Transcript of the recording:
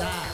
outside.